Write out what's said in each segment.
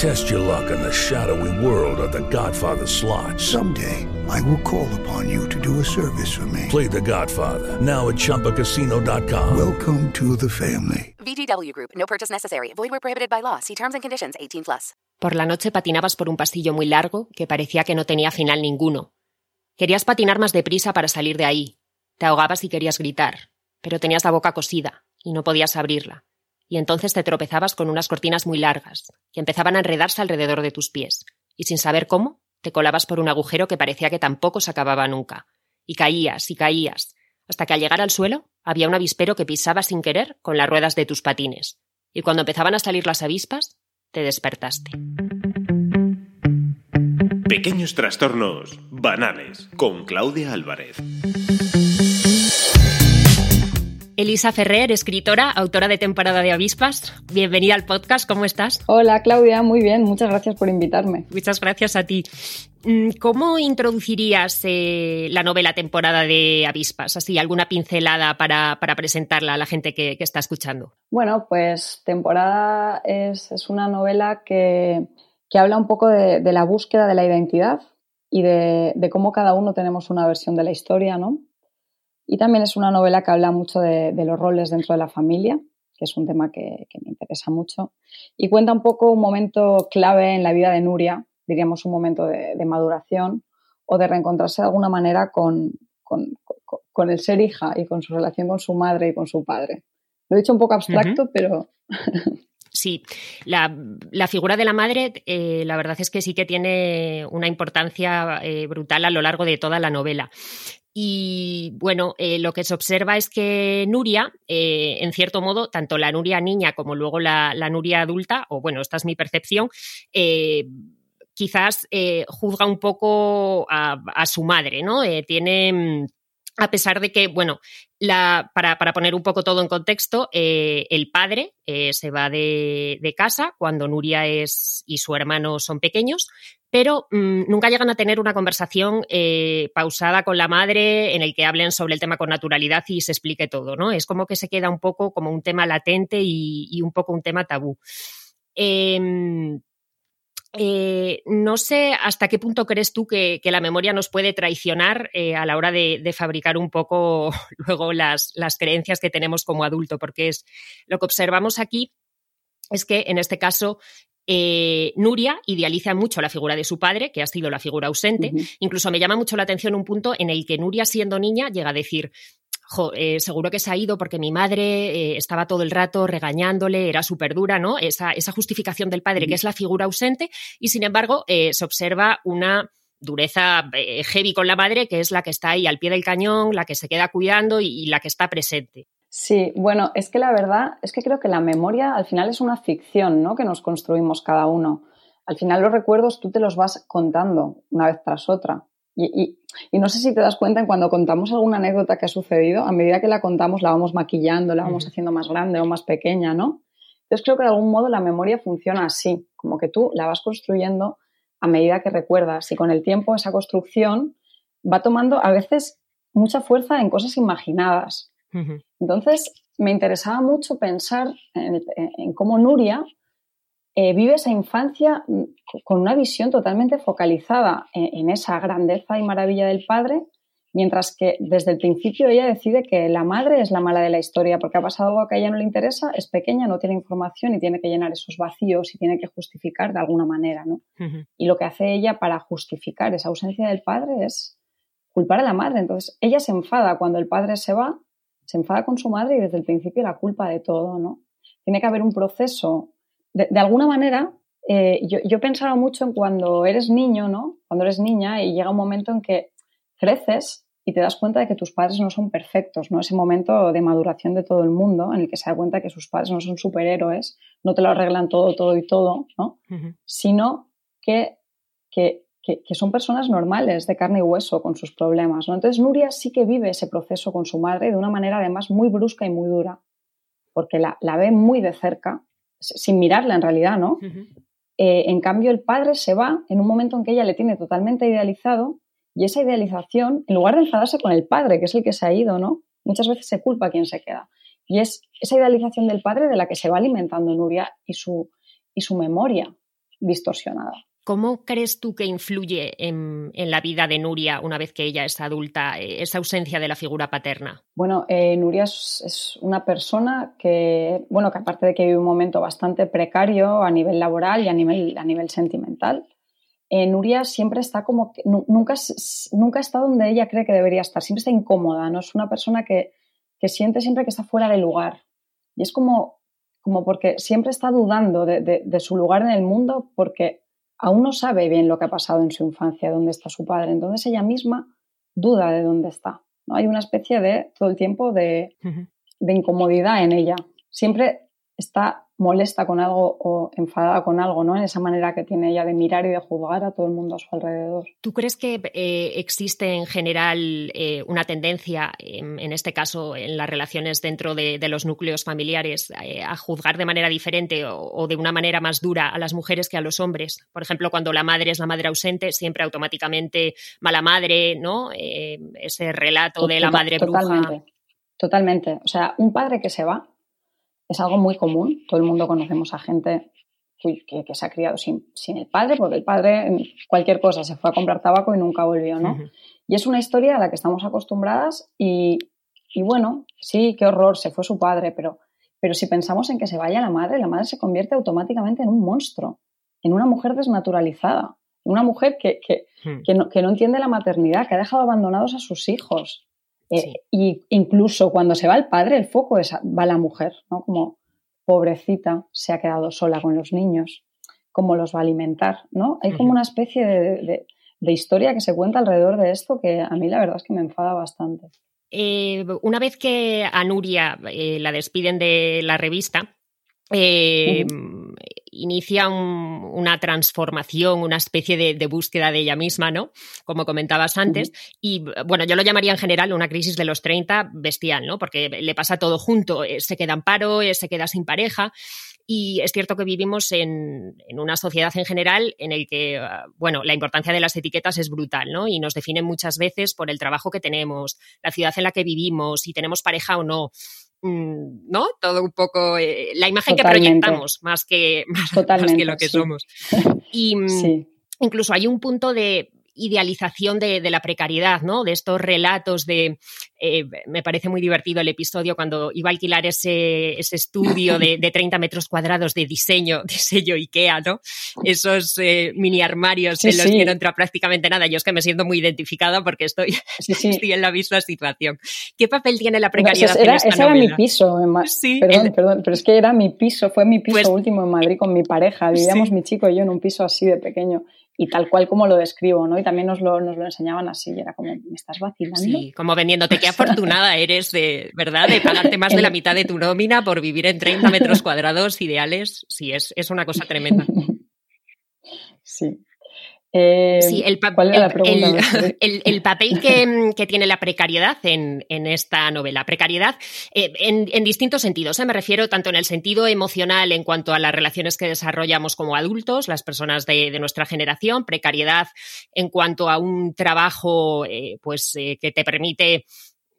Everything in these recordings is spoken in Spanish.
Test your luck in the shadowy world of The Godfather slot. Someday, I will call upon you to do a service for me. Play The Godfather now at ChumbaCasino.com. Welcome to the family. VGW Group. No purchase necessary. Void were prohibited by law. See terms and conditions. 18 plus. Por la noche patinabas por un pasillo muy largo que parecía que no tenía final ninguno. Querías patinar más deprisa para salir de ahí. Te ahogabas y querías gritar, pero tenías la boca cosida y no podías abrirla. Y entonces te tropezabas con unas cortinas muy largas, que empezaban a enredarse alrededor de tus pies, y sin saber cómo, te colabas por un agujero que parecía que tampoco se acababa nunca. Y caías y caías, hasta que al llegar al suelo había un avispero que pisaba sin querer con las ruedas de tus patines. Y cuando empezaban a salir las avispas, te despertaste. Pequeños trastornos banales con Claudia Álvarez. Elisa Ferrer, escritora, autora de Temporada de Avispas. Bienvenida al podcast, ¿cómo estás? Hola Claudia, muy bien, muchas gracias por invitarme. Muchas gracias a ti. Mm, ¿Cómo introducirías eh, la novela Temporada de Avispas? Así, alguna pincelada para, para presentarla a la gente que, que, está escuchando. Bueno, pues Temporada es, es una novela que, que, habla un poco de, de, la búsqueda de la identidad y de, de cómo cada uno tenemos una versión de la historia, ¿no? Y también es una novela que habla mucho de, de, los roles dentro de la familia, que es un tema que, que, me interesa mucho. Y cuenta un poco un momento clave en la vida de Nuria, diríamos un momento de, de maduración o de reencontrarse de alguna manera con, con, con, el ser hija y con su relación con su madre y con su padre. Lo he dicho un poco abstracto, uh -huh. pero... Sí, la, figura de la madre, eh, la verdad es que sí que tiene una importancia eh, brutal a lo largo de toda la novela. Y bueno, eh, lo que se observa es que Nuria, en cierto modo, tanto la Nuria niña como luego la, Nuria adulta, o bueno, esta es mi percepción, quizás juzga un poco a, a su madre, ¿no? tiene a pesar de que, bueno, la, para, para, poner un poco todo en contexto, eh, el padre eh, se va de, de, casa cuando Nuria es y su hermano son pequeños, pero mmm, nunca llegan a tener una conversación eh, pausada con la madre en el que hablen sobre el tema con naturalidad y se explique todo, ¿no? Es como que se queda un poco como un tema latente y, y un poco un tema tabú. Eh, no sé hasta qué punto crees tú que, que la memoria nos puede traicionar eh, a la hora de, de, fabricar un poco luego las, las, creencias que tenemos como adulto, porque es lo que observamos aquí es que en este caso eh, Nuria idealiza mucho la figura de su padre, que ha sido la figura ausente. Uh -huh. Incluso me llama mucho la atención un punto en el que Nuria, siendo niña, llega a decir, Jo, eh, seguro que se ha ido porque mi madre eh, estaba todo el rato regañándole, era súper dura, ¿no? Esa, esa, justificación del padre, que es la figura ausente, y sin embargo eh, se observa una dureza heavy con la madre, que es la que está ahí al pie del cañón, la que se queda cuidando y, y la que está presente. Sí, bueno, es que la verdad es que creo que la memoria al final es una ficción, ¿no? Que nos construimos cada uno. Al final los recuerdos tú te los vas contando una vez tras otra. Y, y, y, no sé si te das cuenta en cuando contamos alguna anécdota que ha sucedido, a medida que la contamos la vamos maquillando, la vamos haciendo más grande o más pequeña, ¿no? Entonces creo que de algún modo la memoria funciona así, como que tú la vas construyendo a medida que recuerdas y con el tiempo esa construcción va tomando a veces mucha fuerza en cosas imaginadas. Uh -huh. Entonces me interesaba mucho pensar en, en cómo Nuria eh, vive esa infancia con una visión totalmente focalizada en, en, esa grandeza y maravilla del padre, mientras que desde el principio ella decide que la madre es la mala de la historia porque ha pasado algo que a ella no le interesa, es pequeña, no tiene información y tiene que llenar esos vacíos y tiene que justificar de alguna manera, ¿no? Uh -huh. Y lo que hace ella para justificar esa ausencia del padre es culpar a la madre. Entonces ella se enfada cuando el padre se va, se enfada con su madre y desde el principio la culpa de todo, ¿no? Tiene que haber un proceso. De, alguna manera, eh, yo, yo pensaba mucho en cuando eres niño, ¿no? Cuando eres niña y llega un momento en que creces y te das cuenta de que tus padres no son perfectos, ¿no? Ese momento de maduración de todo el mundo en el que se da cuenta de que sus padres no son superhéroes, no te lo arreglan todo, todo y todo, ¿no? Sino que, que, que, son personas normales, de carne y hueso, con sus problemas, ¿no? Entonces Nuria sí que vive ese proceso con su madre de una manera además muy brusca y muy dura, porque la, la ve muy de cerca, sin mirarla en realidad, ¿no? Eh, en cambio, el padre se va en un momento en que ella le tiene totalmente idealizado y esa idealización, en lugar de enfadarse con el padre, que es el que se ha ido, ¿no? Muchas veces se culpa a quien se queda. Y es esa idealización del padre de la que se va alimentando Nuria y su, y su memoria distorsionada. ¿Cómo crees tú que influye en, la vida de Nuria una vez que ella es adulta, eh, esa ausencia de la figura paterna? Bueno, eh, Nuria es, una persona que, bueno, que aparte de que vive un momento bastante precario a nivel laboral y a nivel, a nivel sentimental, eh, Nuria siempre está como que nunca, nunca está donde ella cree que debería estar, siempre está incómoda, ¿no? Es una persona que, siente siempre que está fuera de lugar. Y es como, como porque siempre está dudando de, su lugar en el mundo porque aún no sabe bien lo que ha pasado en su infancia, dónde está su padre. Entonces ella misma duda de dónde está. ¿no? Hay una especie de, todo el tiempo, de, de incomodidad en ella. Siempre está molesta con algo o enfadada con algo, ¿no? En esa manera que tiene ella de mirar y de juzgar a todo el mundo a su alrededor. ¿Tú crees que eh, existe en general eh, una tendencia, en, este caso en las relaciones dentro de, los núcleos familiares, eh, a juzgar de manera diferente o, de una manera más dura a las mujeres que a los hombres? Por ejemplo, cuando la madre es la madre ausente, siempre automáticamente mala madre, ¿no? ese relato de la madre bruja. Totalmente. Totalmente. O sea, un padre que se va es algo muy común. Todo el mundo conocemos a gente que, se ha criado sin, el padre, porque el padre cualquier cosa se fue a comprar tabaco y nunca volvió, ¿no? Y es una historia a la que estamos acostumbradas y, bueno, sí, qué horror, se fue su padre, pero, pero si pensamos en que se vaya la madre, la madre se convierte automáticamente en un monstruo, en una mujer desnaturalizada, en una mujer que, que, hmm. que, no, que no entiende la maternidad, que ha dejado abandonados a sus hijos, eh, y incluso cuando se va el padre, el foco es, va la mujer, ¿no? Como pobrecita, se ha quedado sola con los niños, cómo los va a alimentar, ¿no? Hay como una especie de, historia que se cuenta alrededor de esto que a mí la verdad es que me enfada bastante. Eh, una vez que a Nuria eh, la despiden de la revista, eh, inicia una transformación, una especie de, búsqueda de ella misma, ¿no? Como comentabas antes. Y bueno, yo lo llamaría en general una crisis de los 30 bestial, ¿no? Porque le pasa todo junto, eh, se queda en paro, eh, se queda sin pareja. Y es cierto que vivimos en, una sociedad en general en el que, ah, bueno, la importancia de las etiquetas es brutal, ¿no? Y nos definen muchas veces por el trabajo que tenemos, la ciudad en la que vivimos, si tenemos pareja o no. Mm, ¿no? Todo un poco eh, la imagen que proyectamos más que, más, que lo que somos. Y mm, incluso hay un punto de idealización de, la precariedad, ¿no? De estos relatos de... Eh, me parece muy divertido el episodio cuando iba a alquilar ese, ese estudio de, de, 30 metros cuadrados de diseño, de sello IKEA, ¿no? Esos eh, mini armarios en los que no entra prácticamente nada. Yo es que me siento muy identificada porque estoy, estoy en la misma situación. ¿Qué papel tiene la precariedad era, en esta ese era mi piso. En perdón, perdón, pero es que era mi piso, fue mi piso pues último en Madrid con mi pareja. Vivíamos mi chico y yo en un piso así de pequeño y tal cual como lo describo, ¿no? Y también nos lo, nos lo enseñaban así, y era como, ¿me estás vacilando? Sí, como vendiéndote, qué afortunada eres de, ¿verdad? De pagarte más de la mitad de tu nómina por vivir en 30 metros cuadrados ideales. Sí, es, es una cosa tremenda. Sí. Eh, sí, el, papel que, tiene la precariedad en, esta novela. Precariedad eh, en, distintos sentidos. ¿eh? Me refiero tanto en el sentido emocional en cuanto a las relaciones que desarrollamos como adultos, las personas de, nuestra generación. Precariedad en cuanto a un trabajo pues, que te permite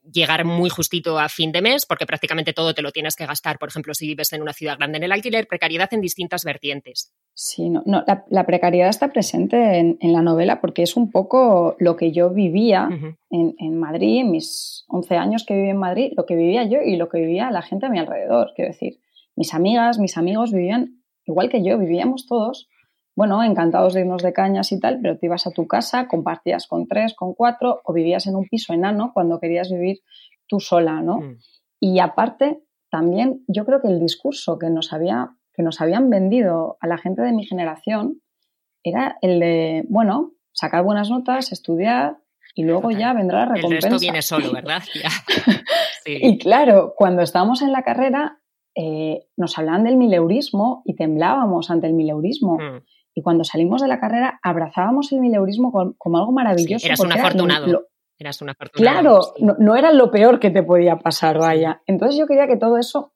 llegar muy justito a fin de mes, porque prácticamente todo te lo tienes que gastar, por ejemplo, si vives en una ciudad grande en el alquiler, precariedad en distintas vertientes. Sí, no, no la, precariedad está presente en, la novela porque es un poco lo que yo vivía en, en, Madrid, mis 11 años que viví en Madrid, lo que vivía yo y lo que vivía la gente a mi alrededor. Quiero decir, mis amigas, mis amigos vivían igual que yo, vivíamos todos bueno, encantados de irnos de cañas y tal, pero te ibas a tu casa, compartías con tres, con cuatro, o vivías en un piso enano cuando querías vivir tú sola, ¿no? Mm. Y aparte, también yo creo que el discurso que nos, había, que nos habían vendido a la gente de mi generación era el de, bueno, sacar buenas notas, estudiar y luego ya vendrá la recompensa. El resto viene solo, ¿verdad? Y claro, cuando estábamos en la carrera eh, nos hablaban del mileurismo y temblábamos ante el mileurismo. Mm. Y cuando salimos de la carrera abrazábamos el mileurismo como, algo maravilloso. eras un afortunado. eras un Claro, no, era lo peor que te podía pasar, vaya. Entonces yo quería que todo eso,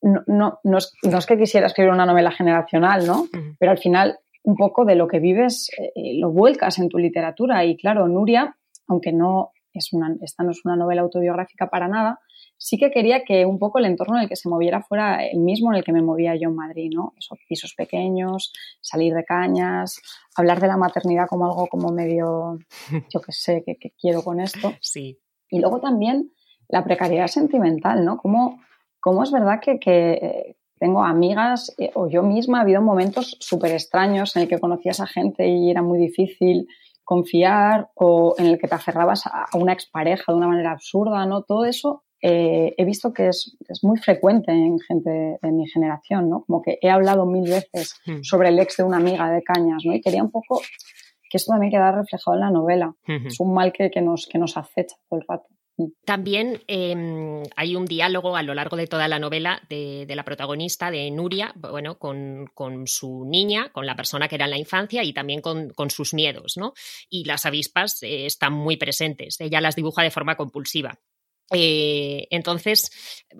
no, no, no, es, que quisiera escribir una novela generacional, ¿no? Pero al final un poco de lo que vives eh, lo vuelcas en tu literatura. Y claro, Nuria, aunque no es una, esta no es una novela autobiográfica para nada, sí que quería que un poco el entorno en el que se moviera fuera el mismo en el que me movía yo en Madrid, ¿no? Esos pisos pequeños, salir de cañas, hablar de la maternidad como algo como medio, yo qué sé, que, quiero con esto. Sí. Y luego también la precariedad sentimental, ¿no? Cómo, cómo es verdad que, que tengo amigas eh, o yo misma ha habido momentos súper extraños en el que conocías a gente y era muy difícil confiar o en el que te aferrabas a una expareja de una manera absurda, ¿no? Todo eso eh, he visto que es, muy frecuente en gente de mi generación, ¿no? Como que he hablado mil veces hmm. sobre el ex de una amiga de Cañas, ¿no? Y quería un poco que esto también quedara reflejado en la novela. Es un mal que, nos, que nos acecha todo el rato. Hmm. También em, hay un diálogo a lo largo de toda la novela de, la protagonista, de Nuria, bueno, con, su niña, con la persona que era en la infancia y también con, sus miedos, ¿no? Y las avispas eh, están muy presentes. Ella las dibuja de forma compulsiva. Eh, entonces,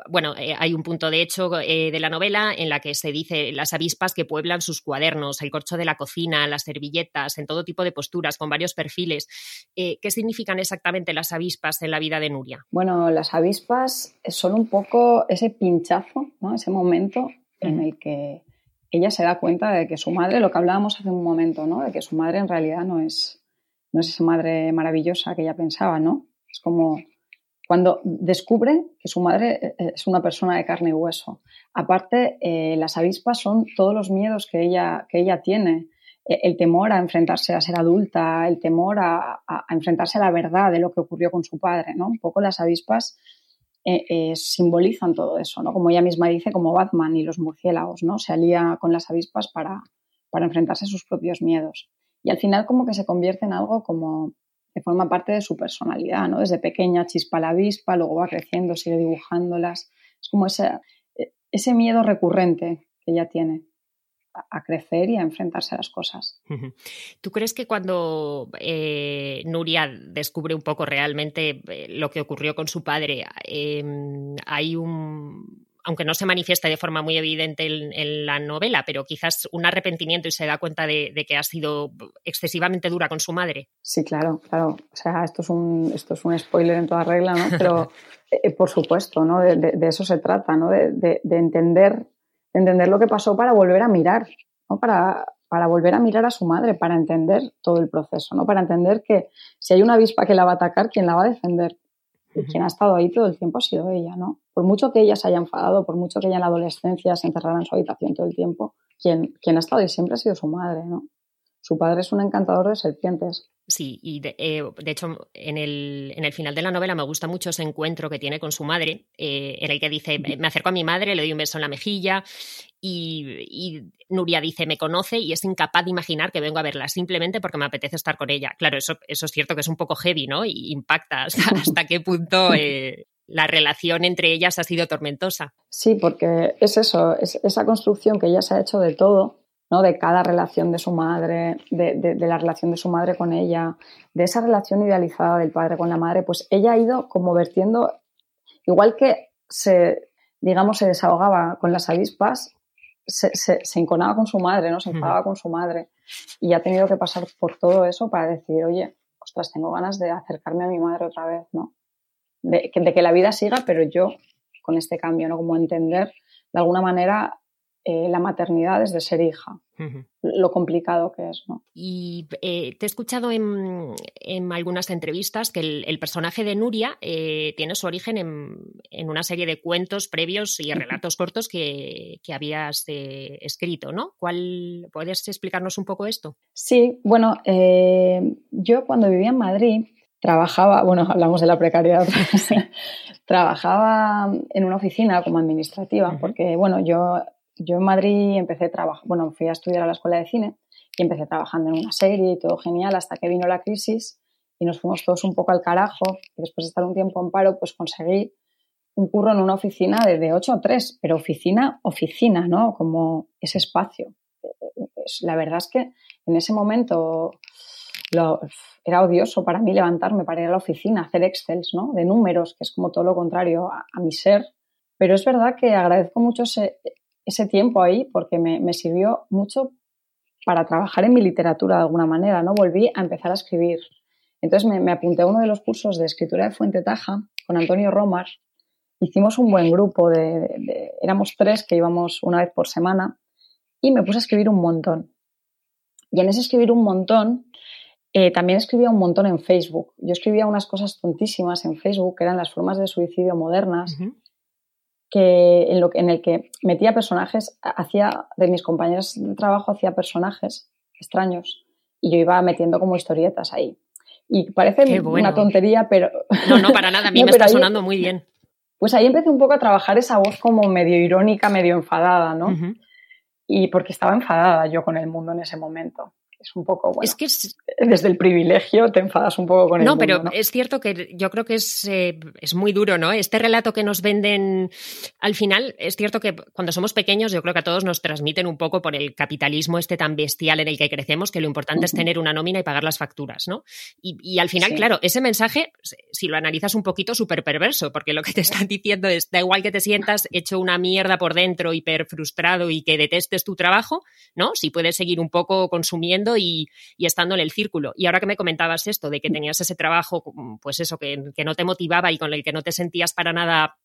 bueno, eh, hay un punto de hecho eh, de la novela en la que se dice las avispas que pueblan sus cuadernos, el corcho de la cocina, las servilletas, en todo tipo de posturas, con varios perfiles. ¿Qué significan exactamente las avispas en la vida de Nuria? Bueno, las avispas son un poco ese pinchazo, ¿no? ese momento en el que ella se da cuenta de que su madre, lo que hablábamos hace un momento, ¿no? de que su madre en realidad no es, no es esa madre maravillosa que ella pensaba, ¿no? Es como cuando descubre que su madre eh, eh, es una persona de carne y hueso. Aparte, eh, las avispas son todos los miedos que ella, que ella tiene. El temor a enfrentarse a ser adulta, el temor a, enfrentarse a la verdad de lo que ocurrió con su padre, ¿no? Un poco las avispas simbolizan todo eso, ¿no? Como ella misma dice, como Batman y los murciélagos, ¿no? Se alía con las avispas para, para enfrentarse a sus propios miedos. Y al final como que se convierte en algo como que forma parte de su personalidad, ¿no? Desde pequeña chispa la avispa, luego va creciendo, sigue dibujándolas. Es como ese, ese miedo recurrente que ella tiene a crecer y a enfrentarse a las cosas. ¿Tú crees que cuando eh, Nuria descubre un poco realmente eh, lo que ocurrió con su padre, em, hay un aunque no se manifiesta de forma muy evidente en, la novela, pero quizás un arrepentimiento y se da cuenta de, que ha sido excesivamente dura con su madre. Sí, claro, claro. O sea, esto es un, esto es un spoiler en toda regla, ¿no? Pero eh, por supuesto, ¿no? De, eso se trata, ¿no? De, entender, entender lo que pasó para volver a mirar, ¿no? Para, para volver a mirar a su madre, para entender todo el proceso, ¿no? Para entender que si hay una avispa que la va a atacar, ¿quién la va a defender? Y quien ha estado ahí todo el tiempo ha sido ella, ¿no? Por mucho que ella se haya enfadado, por mucho que ella en la adolescencia se encerrara en su habitación todo el tiempo, quien, quien ha estado ahí siempre ha sido su madre, ¿no? Su padre es un encantador de serpientes. Sí, y de, eh, hecho en el, en el, final de la novela me gusta mucho ese encuentro que tiene con su madre, eh, en el que dice, me acerco a mi madre, le doy un beso en la mejilla y, Nuria dice, me conoce y es incapaz de imaginar que vengo a verla simplemente porque me apetece estar con ella. Claro, eso, eso es cierto que es un poco heavy, ¿no? Y impacta hasta, qué punto eh, la relación entre ellas ha sido tormentosa. Sí, porque es eso, es esa construcción que ella se ha hecho de todo de cada relación de su madre, de, la relación de su madre con ella, de esa relación idealizada del padre con la madre, pues ella ha ido como vertiendo, igual que se, digamos, se desahogaba con las avispas, se, se, enconaba con su madre, ¿no? Se enfadaba con su madre. Y ha tenido que pasar por todo eso para decir, oye, ostras, tengo ganas de acercarme a mi madre otra vez, ¿no? De, de que la vida siga, pero yo con este cambio, ¿no? Como entender de alguna manera eh, la maternidad desde ser hija, lo complicado que es. ¿no? Y eh, te he escuchado en, algunas entrevistas que el, personaje de Nuria eh, tiene su origen en, una serie de cuentos previos y relatos cortos que, habías escrito, ¿no? ¿Cuál, ¿Puedes explicarnos un poco esto? Sí, bueno, yo cuando vivía en Madrid trabajaba, bueno, hablamos de la precariedad, trabajaba en una oficina como administrativa, porque, bueno, yo, yo en Madrid empecé a trabajar, bueno, fui a estudiar a la escuela de cine y empecé trabajando en una serie y todo genial hasta que vino la crisis y nos fuimos todos un poco al carajo y después de estar un tiempo en paro, pues conseguí un curro en una oficina de, de 8 a 3, pero oficina, oficina, ¿no? Como ese espacio. La verdad es que en ese momento era odioso para mí levantarme para ir a la oficina, hacer excels, ¿no? De números, que es como todo lo contrario a, mi ser. Pero es verdad que agradezco mucho ese, tiempo ahí porque me, me, sirvió mucho para trabajar en mi literatura de alguna manera, ¿no? Volví a empezar a escribir. Entonces me, apunté a uno de los cursos de escritura de Fuente Taja con Antonio Romar. Hicimos un buen grupo de, éramos tres que íbamos una vez por semana y me puse a escribir un montón. Y en ese escribir un montón, eh, también escribía un montón en Facebook. Yo escribía unas cosas tontísimas en Facebook, que eran las formas de suicidio modernas, que en, lo, en el que metía personajes, hacía de mis compañeros de trabajo, hacía personajes extraños y yo iba metiendo como historietas ahí. Y parece una tontería, pero... No, no, para nada, a mí me está sonando muy bien. Pues ahí empecé un poco a trabajar esa voz como medio irónica, medio enfadada, ¿no? Y porque estaba enfadada yo con el mundo en ese momento es un poco, bueno, es que desde el privilegio te enfadas un poco con el no, mundo, pero es cierto que yo creo que es, eh, es muy duro, ¿no? Este relato que nos venden al final, es cierto que cuando somos pequeños yo creo que a todos nos transmiten un poco por el capitalismo este tan bestial en el que crecemos que lo importante es tener una nómina y pagar las facturas, ¿no? Y, al final, claro, ese mensaje, si lo analizas un poquito, súper perverso, porque lo que te están diciendo es, da igual que te sientas hecho una mierda por dentro, hiper frustrado y que detestes tu trabajo, ¿no? Si puedes seguir un poco consumiendo y, estando en el círculo. Y ahora que me comentabas esto, de que mm. tenías ese trabajo, pues eso, que, no te motivaba y con el que no te sentías para nada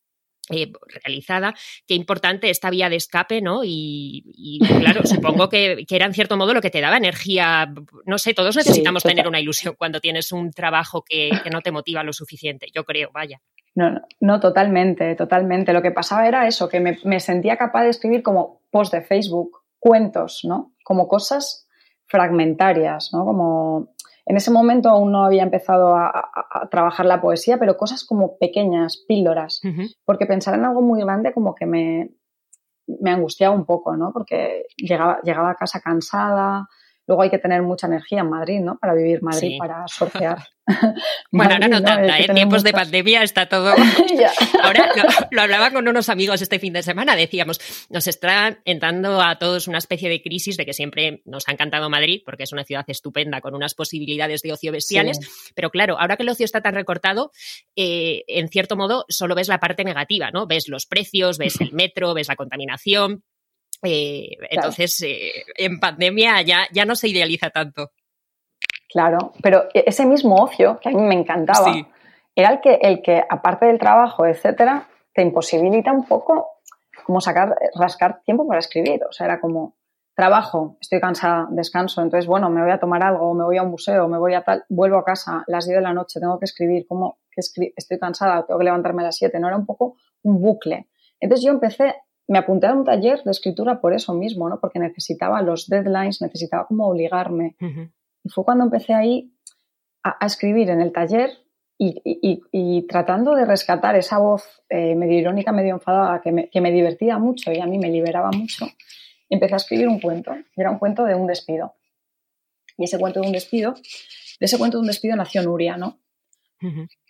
eh, realizada, qué importante esta vía de escape, ¿no? Y, claro, supongo que, era en cierto modo lo que te daba energía. No sé, todos necesitamos tener una ilusión cuando tienes un trabajo que, no te motiva lo suficiente, yo creo, vaya. No, no, totalmente, totalmente. Lo que pasaba era eso, que me, me sentía capaz de escribir como post de Facebook, cuentos, ¿no? Como cosas fragmentarias, ¿no? Como en ese momento aún no había empezado a, trabajar la poesía, pero cosas como pequeñas, píldoras, porque pensar en algo muy grande como que me, me angustiaba un poco, ¿no? Porque llegaba, llegaba a casa cansada, Luego hay que tener mucha energía en Madrid, ¿no? Para vivir Madrid, para sortear. bueno, ahora no tanta, en ¿eh? tiempos de pandemia está todo. ahora lo, hablaba con unos amigos este fin de semana, decíamos, nos está entrando a todos una especie de crisis de que siempre nos ha encantado Madrid, porque es una ciudad estupenda con unas posibilidades de ocio bestiales, pero claro, ahora que el ocio está tan recortado, eh, en cierto modo solo ves la parte negativa, ¿no? Ves los precios, ves el metro, ves la contaminación, eh, entonces, eh, en pandemia ya, ya no se idealiza tanto. Claro, pero e-, ese mismo ocio, que a mí me encantaba, era el que, el que, aparte del trabajo, etcétera, te imposibilita un poco como sacar, rascar tiempo para escribir. O sea, era como, trabajo, estoy cansada, descanso, entonces, bueno, me voy a tomar algo, me voy a un museo, me voy a tal, vuelvo a casa, las 10 de la noche, tengo que escribir, ¿cómo que estoy cansada, tengo que levantarme a las 7, no era un poco un bucle. Entonces yo empecé me apunté a un taller de escritura por eso mismo, ¿no? Porque necesitaba los deadlines, necesitaba como obligarme. Y fue cuando empecé ahí a, escribir en el taller y, tratando de rescatar esa voz eh, medio irónica, medio enfadada, que me, que me, divertía mucho y a mí me liberaba mucho, empecé a escribir un cuento. Era un cuento de un despido. Y ese cuento de un despido, de ese cuento de un despido nació Nuria, ¿no?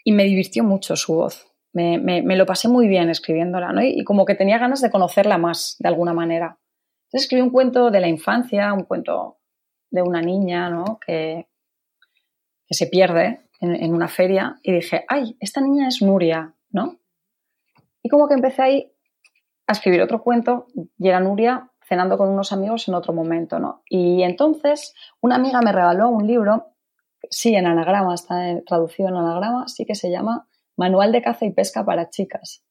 Y me divirtió mucho su voz me, lo pasé muy bien escribiéndola, ¿no? Y, como que tenía ganas de conocerla más, de alguna manera. Entonces escribí un cuento de la infancia, un cuento de una niña, ¿no? Que, se pierde en, una feria y dije, ay, esta niña es Nuria, ¿no? Y como que empecé ahí a escribir otro cuento y era Nuria cenando con unos amigos en otro momento, ¿no? Y entonces una amiga me regaló un libro, sí, en anagrama, está traducido en anagrama, sí que se llama Manual de caza y pesca para chicas.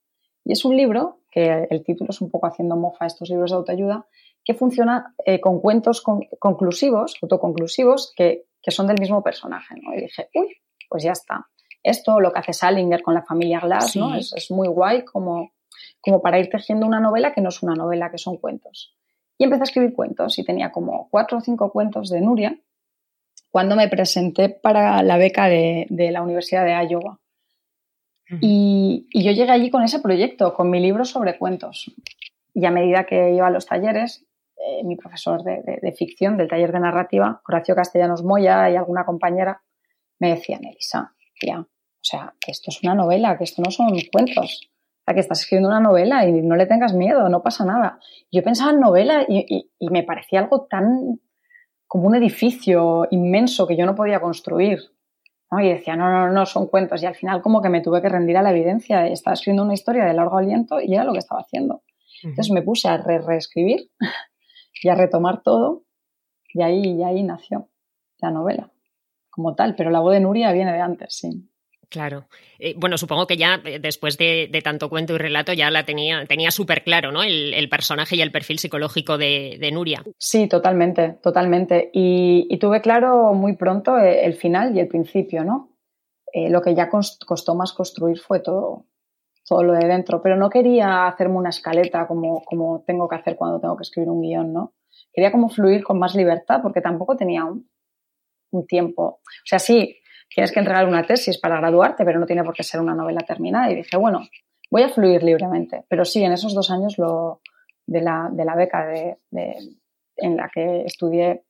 Y es un libro, que el título es un poco haciendo mofa a estos libros de autoayuda, que funciona eh, con cuentos conclusivos, autoconclusivos, que, que, son del mismo personaje. ¿no? Y dije, uy, pues ya está. Esto, lo que hace Salinger con la familia Glass, ¿no? Es, es, muy guay como, como para ir tejiendo una novela que no es una novela, que son cuentos. Y empecé a escribir cuentos y tenía como cuatro o cinco cuentos de Nuria cuando me presenté para la beca de, la Universidad de Iowa. Y, yo llegué allí con ese proyecto, con mi libro sobre cuentos. Y a medida que iba a los talleres, eh, mi profesor de, ficción del taller de narrativa, Horacio Castellanos Moya y alguna compañera, me decían, Elisa, tía, o sea, que esto es una novela, que esto no son cuentos. O sea, que estás escribiendo una novela y no le tengas miedo, no pasa nada. Yo pensaba en novela y, me parecía algo tan como un edificio inmenso que yo no podía construir. Y decía, no, no, no, son cuentos. Y al final como que me tuve que rendir a la evidencia. Estaba escribiendo una historia de largo aliento y era lo que estaba haciendo. Entonces me puse a reescribir y a retomar todo y ahí, y ahí nació la novela como tal, pero la voz de Nuria viene de antes, sí. Claro. Eh, bueno, supongo que ya eh, después de, tanto cuento y relato ya la tenía, tenía súper claro, ¿no? El, personaje y el perfil psicológico de, Nuria. Sí, totalmente, totalmente. Y, tuve claro muy pronto eh, el final y el principio, ¿no? lo que ya costó más construir fue todo, todo lo de dentro, pero no quería hacerme una escaleta como, como tengo que hacer cuando tengo que escribir un guion, ¿no? Quería como fluir con más libertad porque tampoco tenía un, un tiempo. O sea, sí, tienes que entregar una tesis para graduarte, pero no tiene por qué ser una novela terminada. Y dije, bueno, voy a fluir libremente. Pero sí, en esos dos años lo, de, la, de la beca de, en la que estudié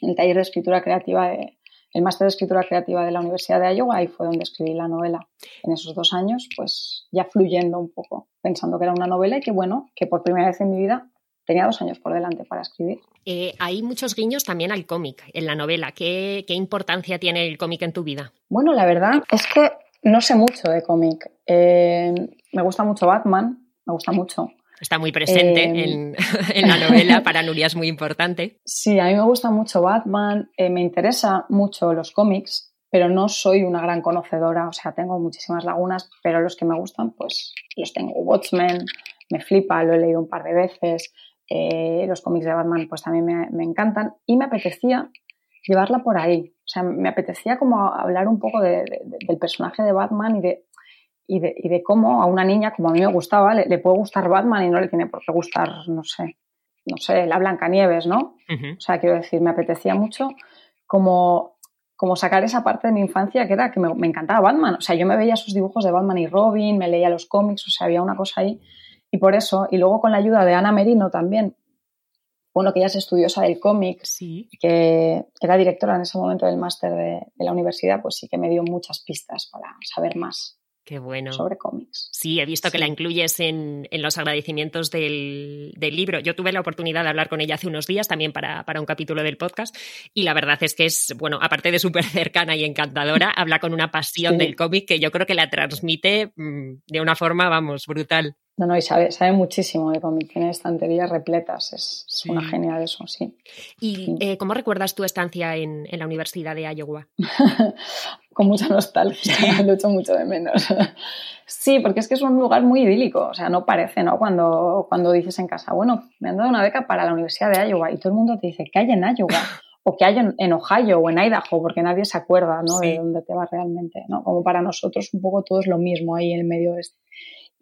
el taller de escritura creativa de, el máster de escritura creativa de la Universidad de Iowa, ahí fue donde escribí la novela. En esos dos años, pues ya fluyendo un poco, pensando que era una novela y que bueno, que por primera vez en mi vida tenía dos años por delante para escribir. Eh, hay muchos guiños también al cómic en la novela. ¿Qué, importancia tiene el cómic en tu vida? Bueno, la verdad es que no sé mucho de cómic. Eh, me gusta mucho Batman, me gusta mucho. Está muy presente en, en, la novela, para Nuria es muy importante. Sí, a mí me gusta mucho Batman, me interesa mucho los cómics, pero no soy una gran conocedora, o sea, tengo muchísimas lagunas, pero los que me gustan, pues los tengo. Watchmen, me flipa, lo he leído un par de veces, eh, los cómics de Batman pues también me, encantan y me apetecía llevarla por ahí. O sea, me apetecía como hablar un poco del personaje de Batman y de, y de, cómo a una niña, como a mí me gustaba, le, puede gustar Batman y no le tiene por qué gustar, no sé, no sé, la Blancanieves, ¿no? O sea, quiero decir, me apetecía mucho como, como sacar esa parte de mi infancia que era que me, me, encantaba Batman. O sea, yo me veía sus dibujos de Batman y Robin, me leía los cómics, o sea, había una cosa ahí y por eso, y luego con la ayuda de Ana Merino también, bueno, que ella es estudiosa del cómic, sí. que era directora en ese momento del máster de, la universidad, pues sí que me dio muchas pistas para saber más Qué bueno. sobre cómics. Sí, he visto que la incluyes en, los agradecimientos del, libro. Yo tuve la oportunidad de hablar con ella hace unos días también para, para un capítulo del podcast y la verdad es que es, bueno, aparte de súper cercana y encantadora, habla con una pasión del cómic que yo creo que la transmite mm, de una forma, vamos, brutal. No, no, y sabe, sabe muchísimo de cómic, tiene estanterías repletas, es, una genia de eso, sí. ¿Y eh, cómo recuerdas tu estancia en, la Universidad de Iowa? Con mucha nostalgia, lo echo mucho de menos. sí, porque es que es un lugar muy idílico, o sea, no parece, ¿no? Cuando, cuando dices en casa, bueno, me han dado una beca para la Universidad de Iowa y todo el mundo te dice, ¿qué hay en Iowa? o que hay en, Ohio o en Idaho, porque nadie se acuerda ¿no? de dónde te vas realmente. ¿no? Como para nosotros un poco todo es lo mismo ahí en el medio oeste.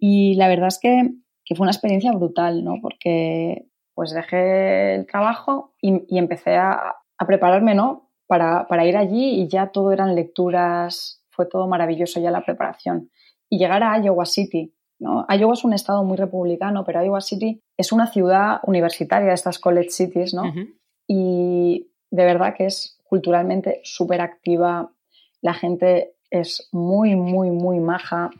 Y la verdad es que, fue una experiencia brutal, ¿no? Porque pues dejé el trabajo y, empecé a, prepararme, ¿no? Para, ir allí y ya todo eran lecturas, fue todo maravilloso ya la preparación. Y llegar a Iowa City, ¿no? Iowa es un estado muy republicano, pero Iowa City es una ciudad universitaria de estas college cities, ¿no? Y de verdad que es culturalmente súper activa, la gente es muy, muy, muy maja,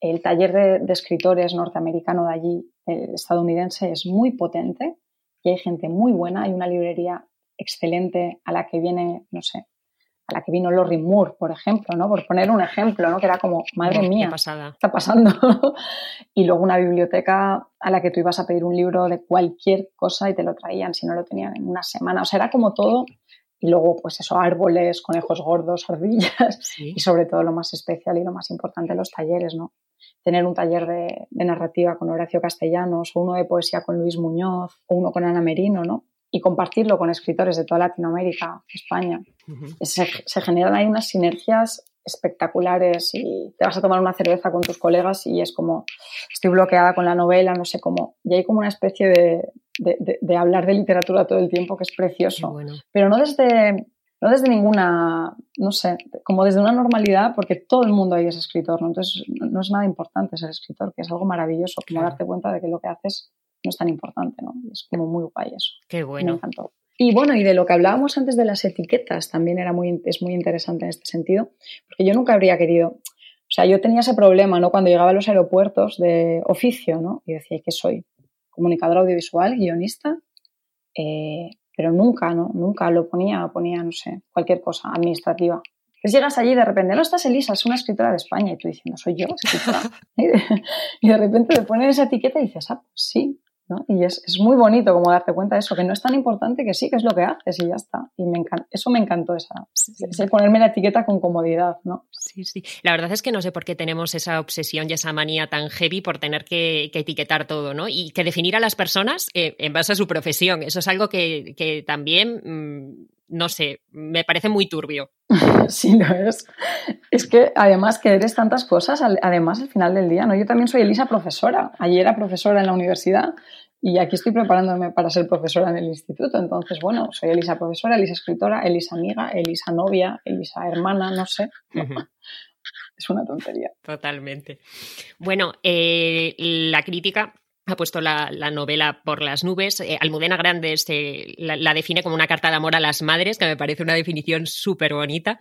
el taller de, escritores norteamericano de allí, el estadounidense, es muy potente y hay gente muy buena. Hay una librería excelente a la que viene, no sé, a la que vino Lori Moore, por ejemplo, ¿no? Por poner un ejemplo, ¿no? Que era como, madre mía, ¿qué está pasando? y luego una biblioteca a la que tú ibas a pedir un libro de cualquier cosa y te lo traían si no lo tenían en una semana. O sea, era como todo. Y luego, pues eso, árboles, conejos gordos, ardillas. Y sobre todo lo más especial y lo más importante, los talleres, ¿no? tener un taller de, narrativa con Horacio Castellanos, o uno de poesía con Luis Muñoz, o uno con Ana Merino, ¿no? Y compartirlo con escritores de toda Latinoamérica, España. se, generan ahí unas sinergias espectaculares y te vas a tomar una cerveza con tus colegas y es como, estoy bloqueada con la novela, no sé cómo. Y hay como una especie de, de, hablar de literatura todo el tiempo que es precioso. Pero no desde, no desde ninguna, no sé, como desde una normalidad, porque todo el mundo ahí es escritor, ¿no? Entonces no es nada importante ser escritor, que es algo maravilloso, como darte cuenta de que lo que haces no es tan importante, ¿no? Y es como muy guay eso. Qué bueno. Me encantó. Y bueno, y de lo que hablábamos antes de las etiquetas, también era muy, es muy interesante en este sentido, porque yo nunca habría querido, o sea, yo tenía ese problema, ¿no? Cuando llegaba a los aeropuertos de oficio, ¿no? Y decía, ¿qué soy? Comunicador audiovisual, guionista, eh, pero nunca, ¿no? Nunca lo ponía, ponía, no sé, cualquier cosa administrativa. Entonces llegas allí y de repente, no, estás Elisa, es una escritora de España, y tú diciendo, soy yo, escritora. y de repente te ponen esa etiqueta y dices, ah, pues sí, y es, muy bonito como darte cuenta de eso, que no es tan importante que sí, que es lo que haces y ya está. Y me eso me encantó, esa, ese ponerme la etiqueta con comodidad, ¿no? Sí, sí. La verdad es que no sé por qué tenemos esa obsesión y esa manía tan heavy por tener que, etiquetar todo, ¿no? Y que definir a las personas eh, en base a su profesión. Eso es algo que, también, mm, no sé, me parece muy turbio. Sí, lo es. Es que además que eres tantas cosas, además al final del día, ¿no? Yo también soy Elisa profesora. Ayer era profesora en la universidad y aquí estoy preparándome para ser profesora en el instituto. Entonces, bueno, soy Elisa profesora, Elisa escritora, Elisa amiga, Elisa novia, Elisa hermana, no sé. es una tontería. Totalmente. Bueno, eh, la crítica ha puesto la, novela por las nubes. Eh, Almudena Grandes la, define como una carta de amor a las madres, que me parece una definición súper bonita.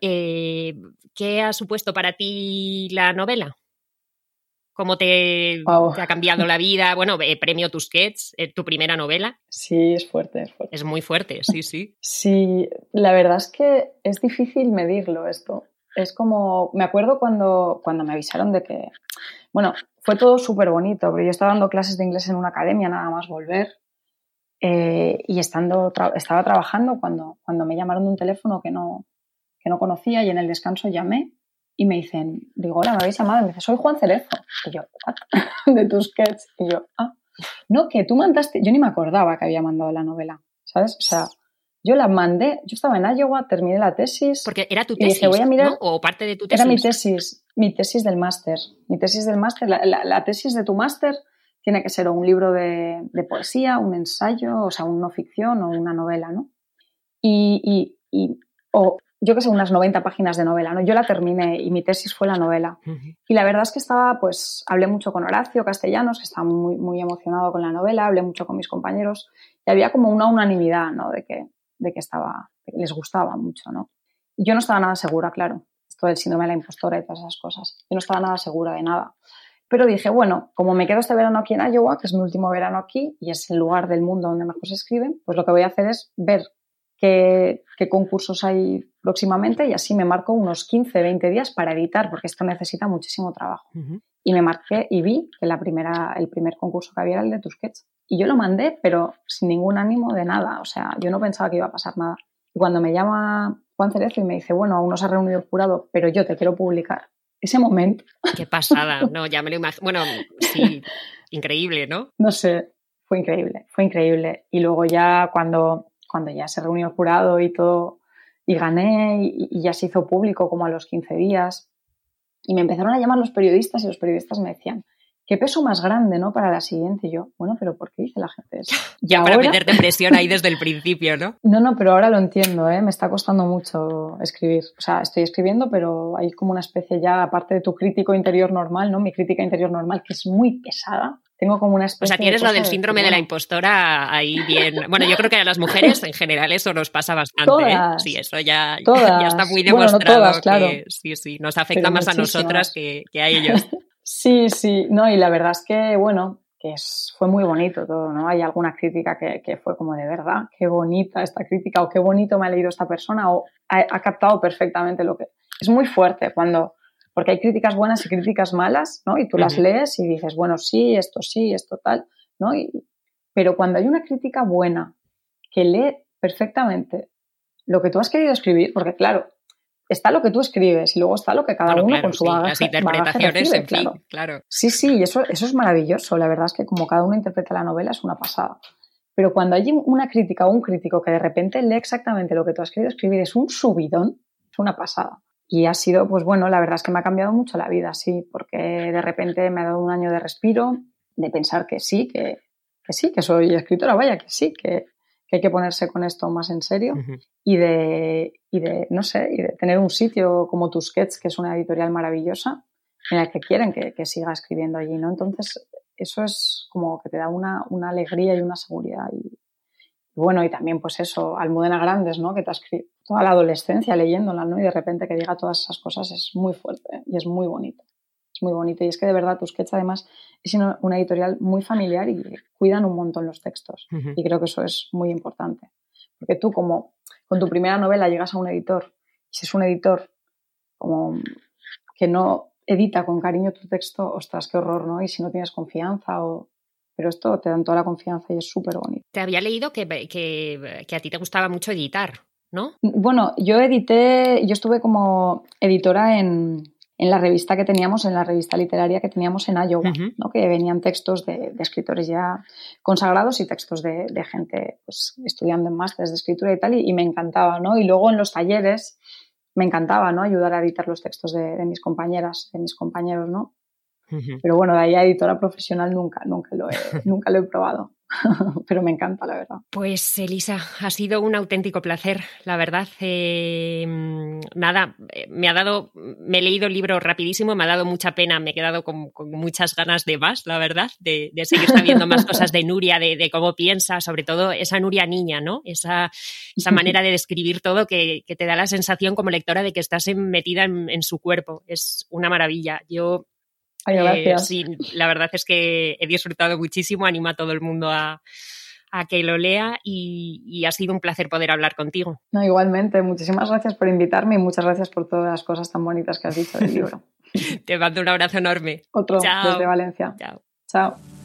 Eh, ¿Qué ha supuesto para ti la novela? Cómo te, ha cambiado la vida. Bueno, eh, premio Tusquets, eh, tu primera novela. Sí, es fuerte, es fuerte. Es muy fuerte, sí, sí. sí, la verdad es que es difícil medirlo esto. Es como, me acuerdo cuando, cuando me avisaron de que, bueno, fue todo súper bonito, pero yo estaba dando clases de inglés en una academia, nada más volver. Eh, y estando estaba trabajando cuando, cuando me llamaron de un teléfono que no, que no conocía y en el descanso llamé y me dicen, digo, hola, me habéis llamado. Y me dice, soy Juan Cerezo. Y yo, De tus sketch. Y yo, ah, no, que tú mandaste. Yo ni me acordaba que había mandado la novela, ¿sabes? O sea, yo la mandé, yo estaba en Iowa, terminé la tesis. Porque era tu tesis. voy a mirar, O parte de tu tesis. Era mi tesis, mi tesis del máster. Mi tesis del máster, la, tesis de tu máster tiene que ser un libro de, poesía, un ensayo, o sea, una no ficción o una novela, ¿no? Y, y, y o yo que sé, unas 90 páginas de novela, ¿no? Yo la terminé y mi tesis fue la novela. Y la verdad es que estaba, pues, hablé mucho con Horacio Castellanos, que estaba muy, muy emocionado con la novela, hablé mucho con mis compañeros y había como una unanimidad, ¿no? De que, de que estaba, les gustaba mucho, ¿no? Y yo no estaba nada segura, claro, esto del síndrome de la impostora y todas esas cosas. Yo no estaba nada segura de nada. Pero dije, bueno, como me quedo este verano aquí en Iowa, que es mi último verano aquí y es el lugar del mundo donde mejor se escriben, pues lo que voy a hacer es ver qué, concursos hay próximamente y así me marco unos 15, 20 días para editar, porque esto necesita muchísimo trabajo. Y me marqué y vi que la primera, el primer concurso que había era el de Tusquets. Y yo lo mandé, pero sin ningún ánimo de nada. O sea, yo no pensaba que iba a pasar nada. Y cuando me llama Juan Cerezo y me dice, bueno, aún no se ha reunido el jurado, pero yo te quiero publicar. Ese momento. Qué pasada, no, ya me lo imagino. Bueno, sí, increíble, ¿no? No sé, fue increíble, fue increíble. Y luego ya cuando cuando ya se reunió el jurado y todo, y gané y, ya se hizo público como a los 15 días. Y me empezaron a llamar los periodistas y los periodistas me decían, qué peso más grande, ¿no? Para la siguiente. Y yo, bueno, pero ¿por qué dice la gente eso? ya para meterte presión ahí desde el principio, ¿no? No, no, pero ahora lo entiendo, ¿eh? Me está costando mucho escribir. O sea, estoy escribiendo, pero hay como una especie ya, aparte de tu crítico interior normal, ¿no? Mi crítica interior normal, que es muy pesada tengo como una especie O sea, tienes lo del síndrome de, la impostora ahí bien. Bueno, yo creo que a las mujeres en general eso nos pasa bastante. ¿eh? Sí, eso ya, ya, está muy demostrado. claro. sí, sí, nos afecta más a nosotras que, a ellos. sí, sí, no, y la verdad es que, bueno, que fue muy bonito todo, ¿no? Hay alguna crítica que, fue como de verdad, qué bonita esta crítica, o qué bonito me ha leído esta persona, o ha captado perfectamente lo que. Es muy fuerte cuando porque hay críticas buenas y críticas malas, ¿no? Y tú las lees y dices, bueno, sí, esto sí, esto tal, ¿no? pero cuando hay una crítica buena que lee perfectamente lo que tú has querido escribir, porque claro, está lo que tú escribes y luego está lo que cada uno con su bagaje, Las interpretaciones, en fin, claro. Sí, sí, eso, eso es maravilloso. La verdad es que como cada uno interpreta la novela es una pasada. Pero cuando hay una crítica o un crítico que de repente lee exactamente lo que tú has querido escribir, es un subidón, es una pasada. Y ha sido, pues bueno, la verdad es que me ha cambiado mucho la vida, sí, porque de repente me ha dado un año de respiro, de pensar que sí, que, sí, que soy escritora, vaya, que sí, que, que hay que ponerse con esto más en serio y, de, y de, no sé, y de tener un sitio como Tusquets, que es una editorial maravillosa, en la que quieren que, que siga escribiendo allí, ¿no? Entonces, eso es como que te da una, una alegría y una seguridad. Y, bueno, y también pues eso, Almudena Grandes, ¿no? Que te ha escrito toda la adolescencia leyéndola, ¿no? Y de repente que diga todas esas cosas es muy fuerte y es muy bonito. Es muy bonito. Y es que de verdad Tusquets además es una editorial muy familiar y cuidan un montón los textos. Y creo que eso es muy importante. Porque tú como con tu primera novela llegas a un editor y si es un editor como que no edita con cariño tu texto, ostras, qué horror, ¿no? Y si no tienes confianza o... Pero esto te dan toda la confianza y es súper bonito. Te había leído que, que, que, a ti te gustaba mucho editar, ¿no? Bueno, yo edité, yo estuve como editora en, en la revista que teníamos, en la revista literaria que teníamos en Iowa, ¿no? que venían textos de, escritores ya consagrados y textos de, gente pues, estudiando en másteres de escritura y tal, y, y, me encantaba, ¿no? Y luego en los talleres me encantaba, ¿no? Ayudar a editar los textos de, mis compañeras, de mis compañeros, ¿no? Pero bueno, de ahí a editora profesional nunca, nunca lo he, nunca lo he probado. pero me encanta, la verdad. Pues Elisa, ha sido un auténtico placer, la verdad. Eh, nada, me ha dado, me he leído el libro rapidísimo, me ha dado mucha pena, me he quedado con, muchas ganas de más, la verdad, de, seguir sabiendo más cosas de Nuria, de, cómo piensa, sobre todo esa Nuria niña, ¿no? Esa, esa manera de describir todo que, te da la sensación como lectora de que estás metida en, en su cuerpo. Es una maravilla. Yo eh, sí, la verdad es que he disfrutado muchísimo, anima a todo el mundo a, que lo lea y, ha sido un placer poder hablar contigo. No, igualmente, muchísimas gracias por invitarme y muchas gracias por todas las cosas tan bonitas que has dicho del libro. Te mando un abrazo enorme. Otro desde Valencia. Chao. Chao.